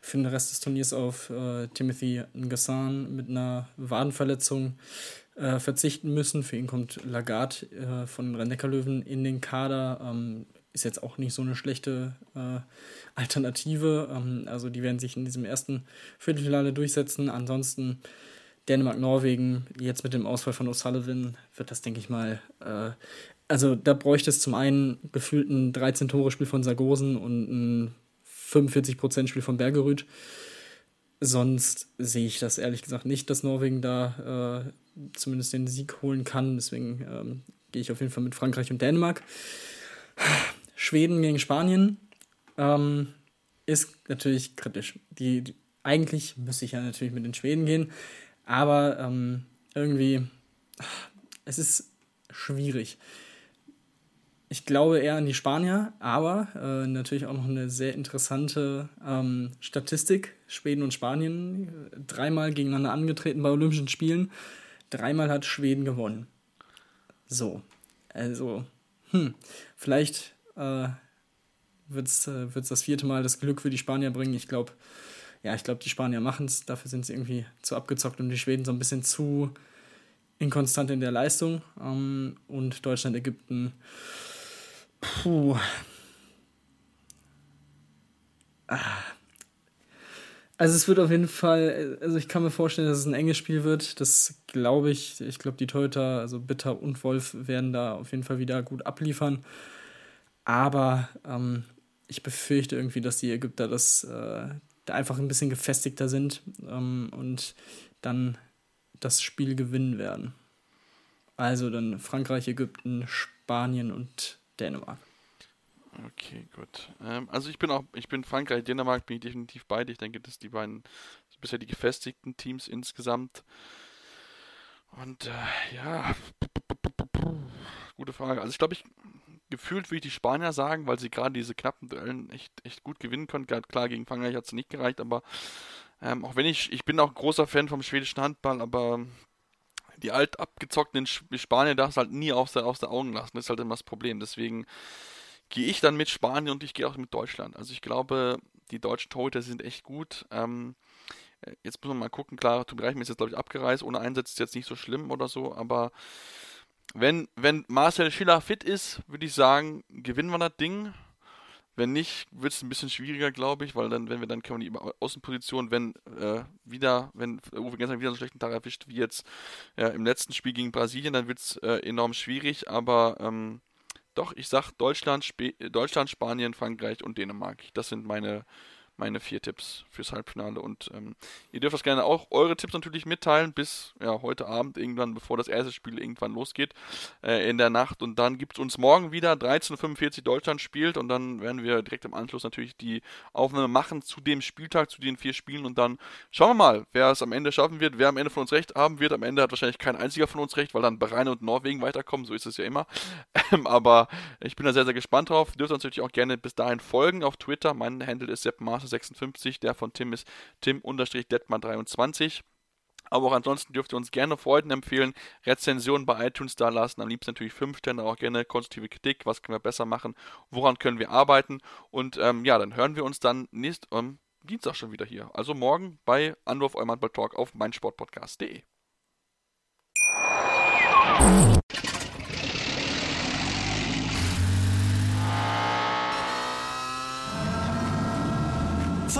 für den Rest des Turniers auf äh, Timothy Ngassan mit einer Wadenverletzung äh, verzichten müssen. Für ihn kommt Lagarde äh, von den Rhein-Neckar-Löwen in den Kader. Ähm, ist jetzt auch nicht so eine schlechte äh, Alternative. Ähm, also die werden sich in diesem ersten Viertelfinale durchsetzen. Ansonsten Dänemark, Norwegen, jetzt mit dem Ausfall von O'Sullivan wird das, denke ich mal, äh, also da bräuchte es zum einen gefühlt ein 13-Tore-Spiel von Sargosen und ein 45%-Spiel von Bergerud. Sonst sehe ich das ehrlich gesagt nicht, dass Norwegen da äh, zumindest den Sieg holen kann. Deswegen ähm, gehe ich auf jeden Fall mit Frankreich und Dänemark. Schweden gegen Spanien ähm, ist natürlich kritisch. Die, die, eigentlich müsste ich ja natürlich mit den Schweden gehen. Aber ähm, irgendwie, es ist schwierig. Ich glaube eher an die Spanier, aber äh, natürlich auch noch eine sehr interessante ähm, Statistik. Schweden und Spanien äh, dreimal gegeneinander angetreten bei Olympischen Spielen. Dreimal hat Schweden gewonnen. So, also, hm, vielleicht äh, wird es äh, das vierte Mal das Glück für die Spanier bringen. Ich glaube, ja, ich glaube, die Spanier machen es. Dafür sind sie irgendwie zu abgezockt und die Schweden so ein bisschen zu inkonstant in der Leistung. Ähm, und Deutschland, Ägypten. Puh. Ah. Also es wird auf jeden Fall, also ich kann mir vorstellen, dass es ein enges Spiel wird. Das glaube ich. Ich glaube, die Torhüter, also Bitter und Wolf, werden da auf jeden Fall wieder gut abliefern. Aber ähm, ich befürchte irgendwie, dass die Ägypter das, äh, einfach ein bisschen gefestigter sind ähm, und dann das Spiel gewinnen werden. Also dann Frankreich, Ägypten, Spanien und Dänemark. Okay, gut. Ähm, also ich bin auch, ich bin Frankreich, Dänemark bin ich definitiv beide. Ich denke, dass die beiden bisher die gefestigten Teams insgesamt. Und äh, ja, gute Frage. Also ich glaube, ich gefühlt würde ich die Spanier sagen, weil sie gerade diese knappen Duellen echt, echt gut gewinnen können. Klar, gegen Frankreich hat es nicht gereicht, aber ähm, auch wenn ich, ich bin auch großer Fan vom schwedischen Handball, aber die alt abgezockten Spanier darfst halt nie aus der, aus der Augen lassen. Das ist halt immer das Problem. Deswegen gehe ich dann mit Spanien und ich gehe auch mit Deutschland. Also ich glaube, die deutschen Torhüter sind echt gut. Ähm, jetzt muss man mal gucken, klar, Tobi Reichmann ist jetzt, glaube ich, abgereist. Ohne Einsatz ist jetzt nicht so schlimm oder so, aber wenn, wenn Marcel Schiller fit ist, würde ich sagen, gewinnen wir das Ding. Wenn nicht, wird es ein bisschen schwieriger, glaube ich, weil dann, wenn wir dann können wir die Außenposition, wenn äh, wieder, wenn Uwe gestern wieder so einen schlechten Tag erwischt wie jetzt äh, im letzten Spiel gegen Brasilien, dann wird es äh, enorm schwierig. Aber ähm, doch, ich sag Deutschland, Sp Deutschland, Spanien, Frankreich und Dänemark. Das sind meine, meine vier Tipps fürs Halbfinale. Und ähm, ihr dürft das gerne auch eure Tipps natürlich mitteilen bis ja, heute Abend irgendwann, bevor das erste Spiel irgendwann losgeht äh, in der Nacht. Und dann gibt es uns morgen wieder 13.45 Uhr Deutschland spielt und dann werden wir direkt im Anschluss natürlich die Aufnahme machen zu dem Spieltag, zu den vier Spielen und dann schauen wir mal, wer es am Ende schaffen wird, wer am Ende von uns recht haben wird. Am Ende hat wahrscheinlich kein einziger von uns recht, weil dann Bahrain und Norwegen weiterkommen, so ist es ja immer. Ähm, aber ich bin da sehr, sehr gespannt drauf. Ihr dürft uns natürlich auch gerne bis dahin folgen auf Twitter. Mein Handle ist seppmaster56, der von Tim ist tim-detman23. Aber auch ansonsten dürft ihr uns gerne Freunden empfehlen, Rezensionen bei iTunes da lassen, am liebsten natürlich 5 Sterne, auch gerne konstruktive Kritik, was können wir besser machen, woran können wir arbeiten. Und ähm, ja, dann hören wir uns dann nächst, ähm, Dienstag schon wieder hier. Also morgen bei Anwurf Eumann Talk auf meinsportpodcast.de.